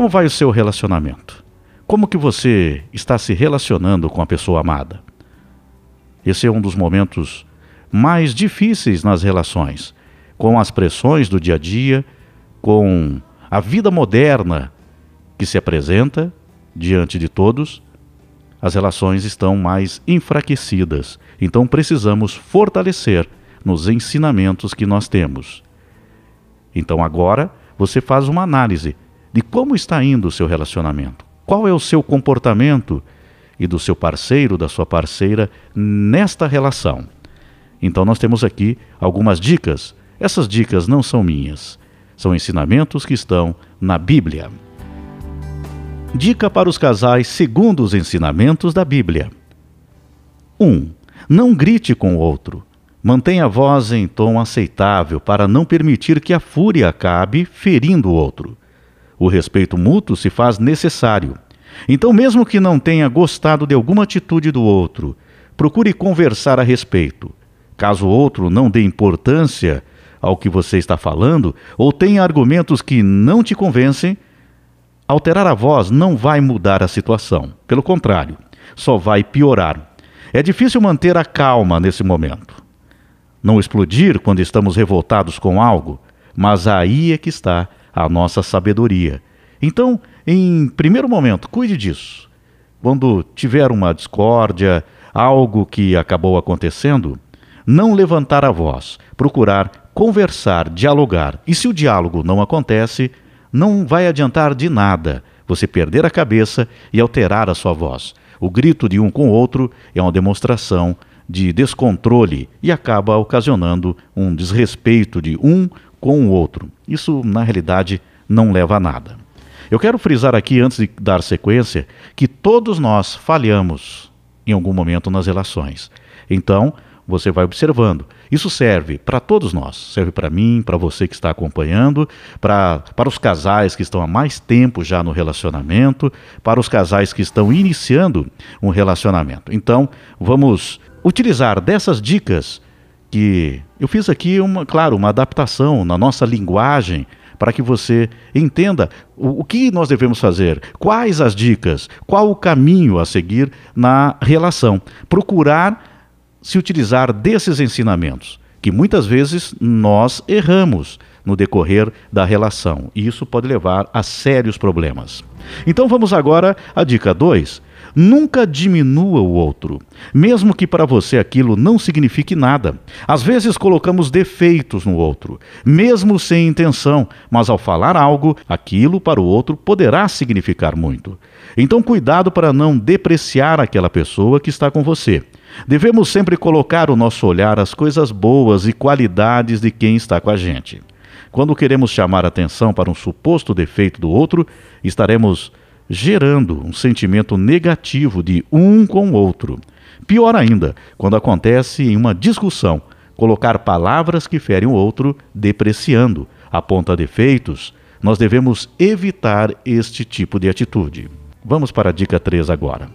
Como vai o seu relacionamento? Como que você está se relacionando com a pessoa amada? Esse é um dos momentos mais difíceis nas relações, com as pressões do dia a dia, com a vida moderna que se apresenta diante de todos, as relações estão mais enfraquecidas. Então precisamos fortalecer nos ensinamentos que nós temos. Então agora você faz uma análise de como está indo o seu relacionamento. Qual é o seu comportamento e do seu parceiro, da sua parceira nesta relação. Então nós temos aqui algumas dicas. Essas dicas não são minhas, são ensinamentos que estão na Bíblia. Dica para os casais segundo os ensinamentos da Bíblia. 1. Um, não grite com o outro. Mantenha a voz em tom aceitável para não permitir que a fúria acabe ferindo o outro. O respeito mútuo se faz necessário. Então, mesmo que não tenha gostado de alguma atitude do outro, procure conversar a respeito. Caso o outro não dê importância ao que você está falando ou tenha argumentos que não te convencem, Alterar a voz não vai mudar a situação. Pelo contrário, só vai piorar. É difícil manter a calma nesse momento. Não explodir quando estamos revoltados com algo, mas aí é que está a nossa sabedoria. Então, em primeiro momento, cuide disso. Quando tiver uma discórdia, algo que acabou acontecendo, não levantar a voz, procurar conversar, dialogar. E se o diálogo não acontece, não vai adiantar de nada você perder a cabeça e alterar a sua voz. O grito de um com o outro é uma demonstração de descontrole e acaba ocasionando um desrespeito de um com o outro. Isso, na realidade, não leva a nada. Eu quero frisar aqui, antes de dar sequência, que todos nós falhamos em algum momento nas relações. Então, você vai observando. Isso serve para todos nós, serve para mim, para você que está acompanhando, para, para os casais que estão há mais tempo já no relacionamento, para os casais que estão iniciando um relacionamento. Então, vamos utilizar dessas dicas que eu fiz aqui, uma, claro, uma adaptação na nossa linguagem para que você entenda o, o, que nós devemos fazer, quais as dicas, qual o caminho a seguir na relação. Procurar se utilizar desses ensinamentos, que muitas vezes nós erramos no decorrer da relação, e isso pode levar a sérios problemas. Então vamos agora à dica 2. Nunca diminua o outro, mesmo que para você aquilo não signifique nada. Às vezes colocamos defeitos no outro, mesmo sem intenção, mas ao falar algo, aquilo para o outro poderá significar muito. Então, cuidado para não depreciar aquela pessoa que está com você. Devemos sempre colocar o nosso olhar às coisas boas e qualidades de quem está com a gente. Quando queremos chamar atenção para um suposto defeito do outro, estaremos gerando um sentimento negativo de um com o outro. Pior ainda, quando acontece em uma discussão, colocar palavras que ferem o outro, depreciando, aponta defeitos, nós devemos evitar este tipo de atitude. Vamos para a dica 3 agora.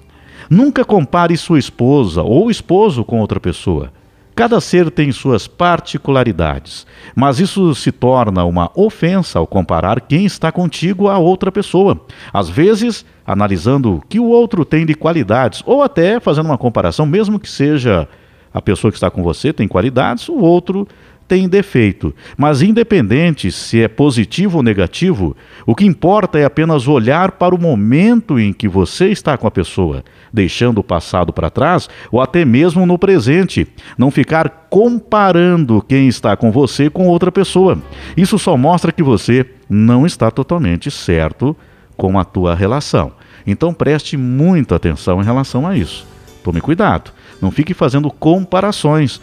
Nunca compare sua esposa ou esposo com outra pessoa. Cada ser tem suas particularidades, mas isso se torna uma ofensa ao comparar quem está contigo a outra pessoa. Às vezes, analisando o que o outro tem de qualidades, ou até fazendo uma comparação, mesmo que seja a pessoa que está com você tem qualidades, o outro tem defeito. Mas, independente se é positivo ou negativo, o que importa é apenas olhar para o momento em que você está com a pessoa, deixando o passado para trás ou até mesmo no presente. Não ficar comparando quem está com você com outra pessoa. Isso só mostra que você não está totalmente certo com a tua relação. Então preste muita atenção em relação a isso. Tome cuidado. Não fique fazendo comparações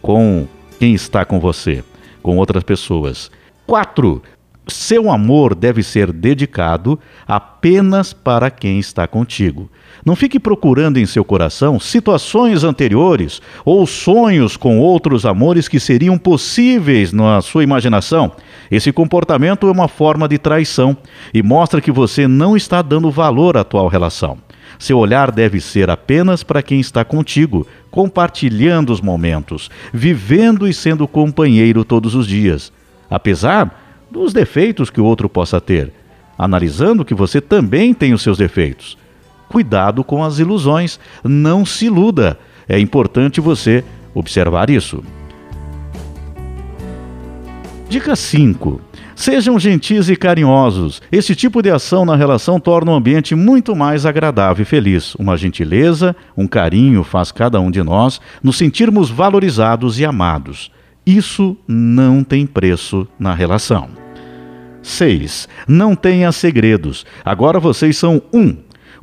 com quem está com você, com outras pessoas. 4. Seu amor deve ser dedicado apenas para quem está contigo. Não fique procurando em seu coração situações anteriores ou sonhos com outros amores que seriam possíveis na sua imaginação. Esse comportamento é uma forma de traição e mostra que você não está dando valor à atual relação. Seu olhar deve ser apenas para quem está contigo, compartilhando os momentos, vivendo e sendo companheiro todos os dias. Apesar dos defeitos que o outro possa ter, analisando que você também tem os seus defeitos. Cuidado com as ilusões, não se iluda. É importante você observar isso. Dica 5. Sejam gentis e carinhosos. Esse tipo de ação na relação torna o ambiente muito mais agradável e feliz. Uma gentileza, um carinho faz cada um de nós nos sentirmos valorizados e amados. Isso não tem preço na relação. 6. Não tenha segredos. Agora vocês são um.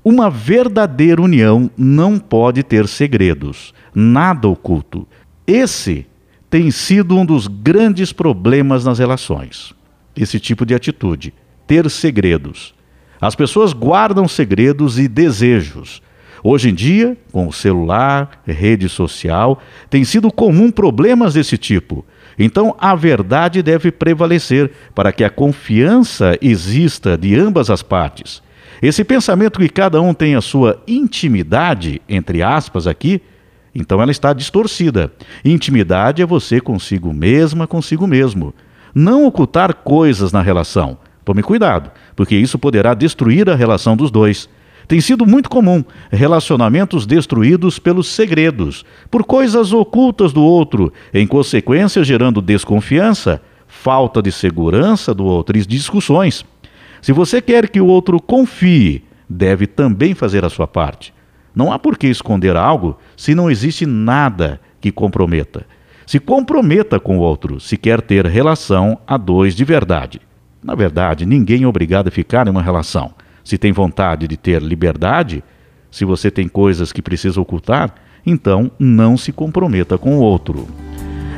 Uma verdadeira união não pode ter segredos, nada oculto. Esse tem sido um dos grandes problemas nas relações. Esse tipo de atitude, ter segredos. As pessoas guardam segredos e desejos. Hoje em dia, com o celular, rede social, tem sido comum problemas desse tipo. Então, a verdade deve prevalecer para que a confiança exista de ambas as partes. Esse pensamento que cada um tem a sua intimidade, entre aspas, aqui, então ela está distorcida. Intimidade é você consigo mesma, consigo mesmo. Não ocultar coisas na relação. Tome cuidado, porque isso poderá destruir a relação dos dois. Tem sido muito comum relacionamentos destruídos pelos segredos, por coisas ocultas do outro, em consequência gerando desconfiança, falta de segurança do outro e discussões. Se você quer que o outro confie, deve também fazer a sua parte. Não há por que esconder algo se não existe nada que comprometa. Se comprometa com o outro se quer ter relação a dois de verdade. Na verdade, ninguém é obrigado a ficar em uma relação. Se tem vontade de ter liberdade, se você tem coisas que precisa ocultar, então não se comprometa com o outro.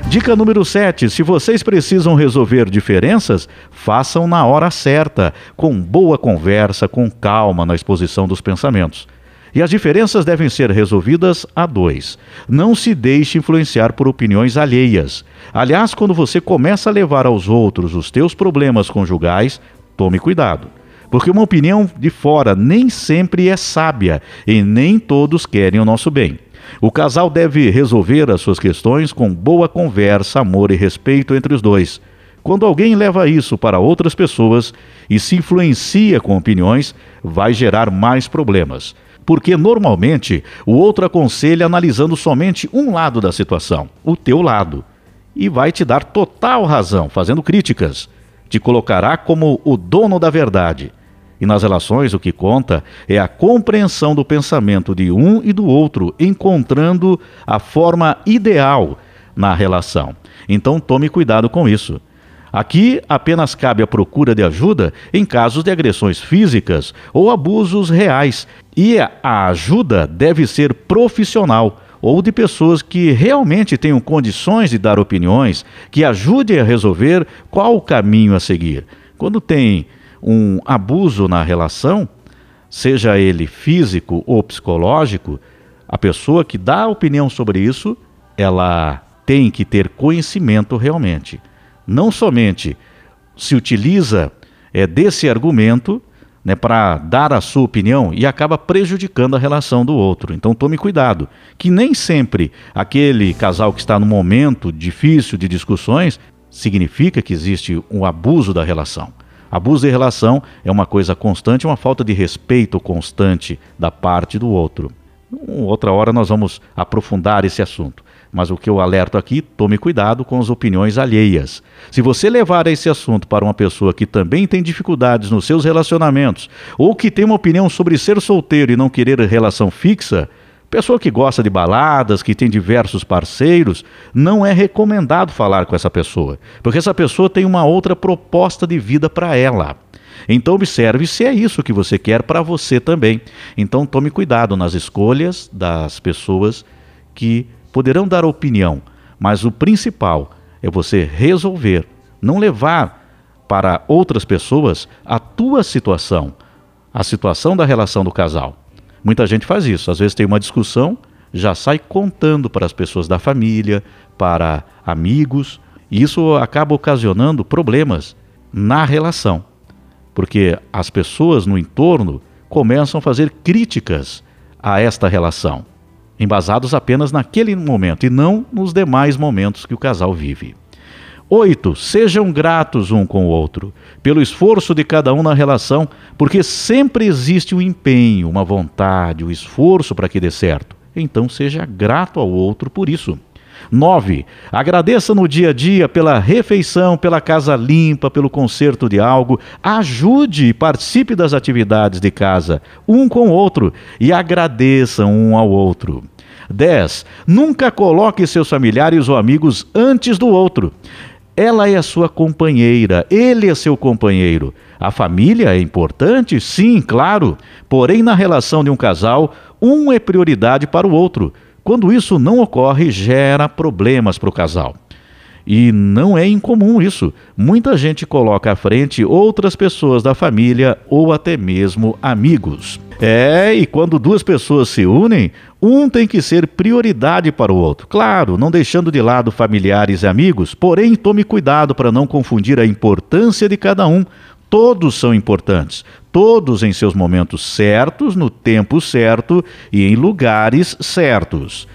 Dica número 7: se vocês precisam resolver diferenças, façam na hora certa, com boa conversa, com calma na exposição dos pensamentos. E as diferenças devem ser resolvidas a dois. Não se deixe influenciar por opiniões alheias. Aliás, quando você começa a levar aos outros os teus problemas conjugais, tome cuidado. Porque uma opinião de fora nem sempre é sábia e nem todos querem o nosso bem. O casal deve resolver as suas questões com boa conversa, amor e respeito entre os dois. Quando alguém leva isso para outras pessoas e se influencia com opiniões, vai gerar mais problemas porque normalmente o outro aconselha analisando somente um lado da situação, o teu lado, e vai te dar total razão, fazendo críticas. Te colocará como o dono da verdade. E nas relações o que conta é a compreensão do pensamento de um e do outro, encontrando a forma ideal na relação. Então tome cuidado com isso. Aqui apenas cabe a procura de ajuda em casos de agressões físicas ou abusos reais, e a ajuda deve ser profissional ou de pessoas que realmente tenham condições de dar opiniões que ajudem a resolver qual o caminho a seguir. Quando tem um abuso na relação, seja ele físico ou psicológico, a pessoa que dá opinião sobre isso, ela tem que ter conhecimento realmente não somente se utiliza é, desse argumento né, para dar a sua opinião e acaba prejudicando a relação do outro. Então tome cuidado, que nem sempre aquele casal que está no momento difícil de discussões significa que existe um abuso da relação. Abuso de relação é uma coisa constante, uma falta de respeito constante da parte do outro. Outra hora nós vamos aprofundar esse assunto. Mas o que eu alerto aqui, tome cuidado com as opiniões alheias. Se você levar esse assunto para uma pessoa que também tem dificuldades nos seus relacionamentos, ou que tem uma opinião sobre ser solteiro e não querer relação fixa, pessoa que gosta de baladas, que tem diversos parceiros, não é recomendado falar com essa pessoa, porque essa pessoa tem uma outra proposta de vida para ela. Então observe se é isso que você quer para você também. Então tome cuidado nas escolhas das pessoas que poderão dar opinião, mas o principal é você resolver, não levar para outras pessoas a tua situação, a situação da relação do casal. Muita gente faz isso, às vezes tem uma discussão, já sai contando para as pessoas da família, para amigos, e isso acaba ocasionando problemas na relação, porque as pessoas no entorno começam a fazer críticas a esta relação embasados apenas naquele momento e não nos demais momentos que o casal vive. 8. Sejam gratos um com o outro, pelo esforço de cada um na relação, porque sempre existe um empenho, uma vontade, um esforço para que dê certo. Então seja grato ao outro por isso. 9. Agradeça no dia a dia pela refeição, pela casa limpa, pelo conserto de algo. Ajude e participe das atividades de casa, um com o outro, e agradeça um ao outro. 10. Nunca coloque seus familiares ou amigos antes do outro. Ela é a sua companheira, ele é seu companheiro. A família é importante? Sim, claro. Porém, na relação de um casal, um é prioridade para o outro. Quando isso não ocorre, gera problemas para o casal. E não é incomum isso. Muita gente coloca à frente outras pessoas da família ou até mesmo amigos. É, e quando duas pessoas se unem, um tem que ser prioridade para o outro. Claro, não deixando de lado familiares e amigos, porém tome cuidado para não confundir a importância de cada um. Todos são importantes, todos em seus momentos certos, no tempo certo e em lugares certos.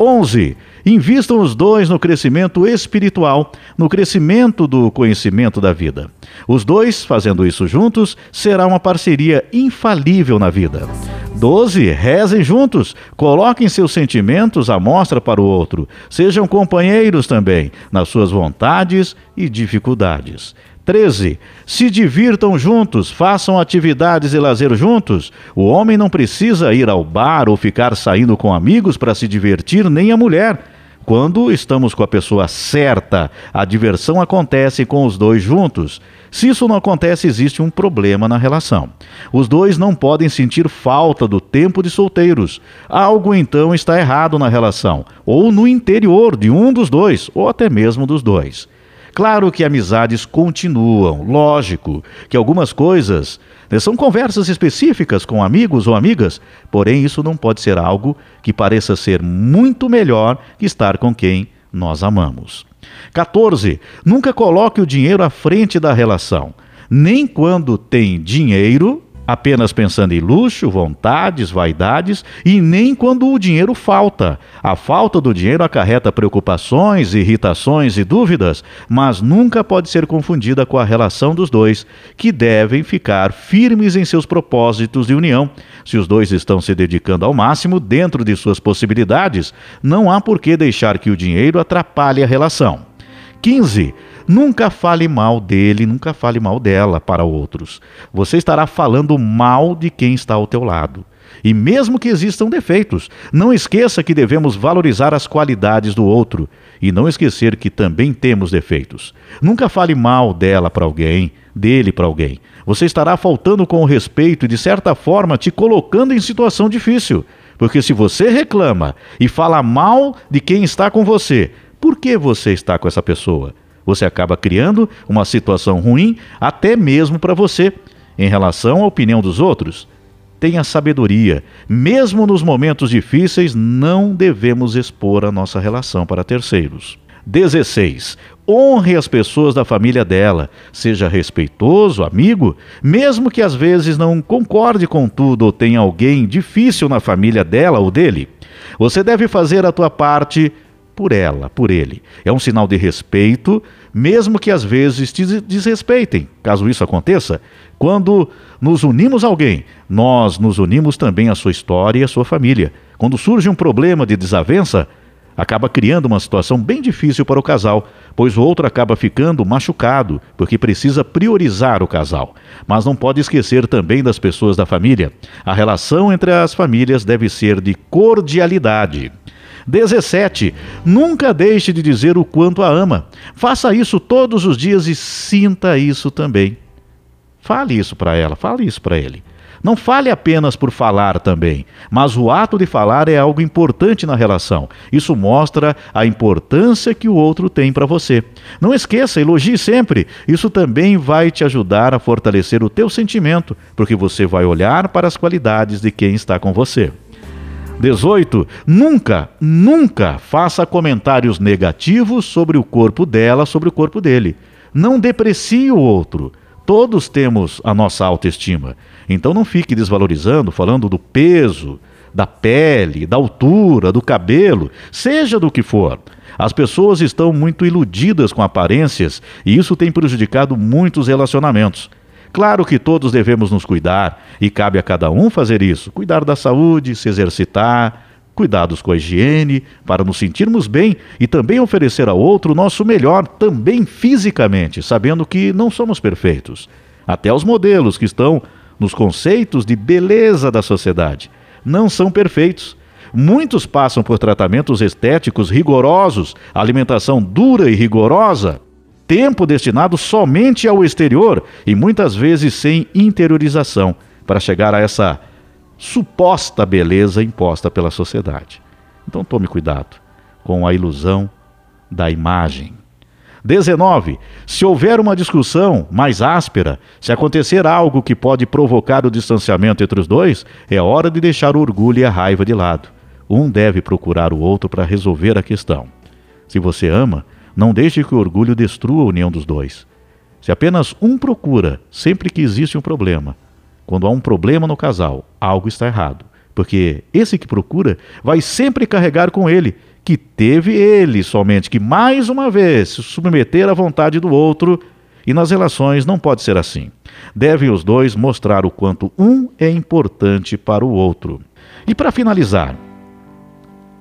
11. Invistam os dois no crescimento espiritual, no crescimento do conhecimento da vida. Os dois, fazendo isso juntos, será uma parceria infalível na vida. 12. Rezem juntos, coloquem seus sentimentos à mostra para o outro. Sejam companheiros também, nas suas vontades e dificuldades. 13. Se divirtam juntos, façam atividades e lazer juntos. O homem não precisa ir ao bar ou ficar saindo com amigos para se divertir, nem a mulher. Quando estamos com a pessoa certa, a diversão acontece com os dois juntos. Se isso não acontece, existe um problema na relação. Os dois não podem sentir falta do tempo de solteiros. Algo então está errado na relação, ou no interior de um dos dois, ou até mesmo dos dois. Claro que amizades continuam, lógico que algumas coisas né, são conversas específicas com amigos ou amigas, porém isso não pode ser algo que pareça ser muito melhor que estar com quem nós amamos. 14. Nunca coloque o dinheiro à frente da relação. Nem quando tem dinheiro, apenas pensando em luxo, vontades, vaidades e nem quando o dinheiro falta. A falta do dinheiro acarreta preocupações, irritações e dúvidas, mas nunca pode ser confundida com a relação dos dois, que devem ficar firmes em seus propósitos de união. Se os dois estão se dedicando ao máximo dentro de suas possibilidades, não há por que deixar que o dinheiro atrapalhe a relação. 15. Nunca fale mal dele, nunca fale mal dela para outros. Você estará falando mal de quem está ao teu lado. E mesmo que existam defeitos, não esqueça que devemos valorizar as qualidades do outro e não esquecer que também temos defeitos. Nunca fale mal dela para alguém, dele para alguém. Você estará faltando com o respeito e, de certa forma, te colocando em situação difícil. Porque se você reclama e fala mal de quem está com você, por que você está com essa pessoa? Você acaba criando uma situação ruim até mesmo para você. Em relação à opinião dos outros, tenha sabedoria. Mesmo nos momentos difíceis, não devemos expor a nossa relação para terceiros. 16. Honre as pessoas da família dela. Seja respeitoso, amigo, mesmo que às vezes não concorde com tudo ou tenha alguém difícil na família dela ou dele. Você deve fazer a tua parte por ela, por ele. É um sinal de respeito, mesmo que às vezes te desrespeitem. Caso isso aconteça, quando nos unimos a alguém, nós nos unimos também à sua história e à sua família. Quando surge um problema de desavença, acaba criando uma situação bem difícil para o casal, pois o outro acaba ficando machucado, porque precisa priorizar o casal. Mas não pode esquecer também das pessoas da família. A relação entre as famílias deve ser de cordialidade. 17. Nunca deixe de dizer o quanto a ama. Faça isso todos os dias e sinta isso também. Fale isso para ela, fale isso para ele. Não fale apenas por falar também, mas o ato de falar é algo importante na relação. Isso mostra a importância que o outro tem para você. Não esqueça, elogie sempre. Isso também vai te ajudar a fortalecer o teu sentimento, porque você vai olhar para as qualidades de quem está com você. 18. Nunca, nunca faça comentários negativos sobre o corpo dela, sobre o corpo dele. Não deprecie o outro. Todos temos a nossa autoestima. Então não fique desvalorizando, falando do peso da pele, da altura, do cabelo, seja do que for. As pessoas estão muito iludidas com aparências e isso tem prejudicado muitos relacionamentos. Claro que todos devemos nos cuidar e cabe a cada um fazer isso: cuidar da saúde, se exercitar, cuidados com a higiene, para nos sentirmos bem e também oferecer ao outro o nosso melhor, também fisicamente, sabendo que não somos perfeitos. Até os modelos que estão nos conceitos de beleza da sociedade não são perfeitos. Muitos passam por tratamentos estéticos rigorosos, alimentação dura e rigorosa, tempo destinado somente ao exterior e muitas vezes sem interiorização para chegar a essa suposta beleza imposta pela sociedade. Então tome cuidado com a ilusão da imagem. 19. Se houver uma discussão mais áspera, se acontecer algo que pode provocar o distanciamento entre os dois, é hora de deixar o orgulho e a raiva de lado. Um deve procurar o outro para resolver a questão. Se você ama, não deixe que o orgulho destrua a união dos dois. Se apenas um procura sempre que existe um problema, quando há um problema no casal, algo está errado. Porque esse que procura vai sempre carregar com ele que teve ele somente que mais uma vez se submeter à vontade do outro, e nas relações não pode ser assim. Devem os dois mostrar o quanto um é importante para o outro. E para finalizar,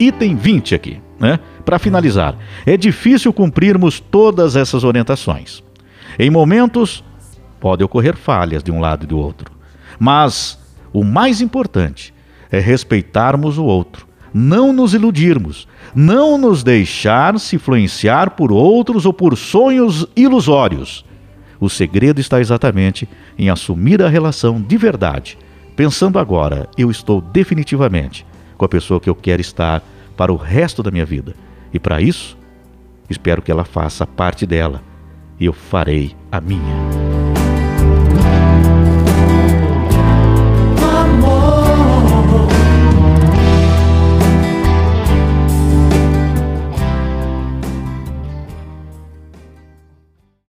item 20 aqui, né? Para finalizar, é difícil cumprirmos todas essas orientações. Em momentos, pode ocorrer falhas de um lado e do outro. Mas o mais importante é respeitarmos o outro, não nos iludirmos, não nos deixar se influenciar por outros ou por sonhos ilusórios. O segredo está exatamente em assumir a relação de verdade, pensando agora, eu estou definitivamente com a pessoa que eu quero estar para o resto da minha vida. E para isso, espero que ela faça parte dela e eu farei a minha.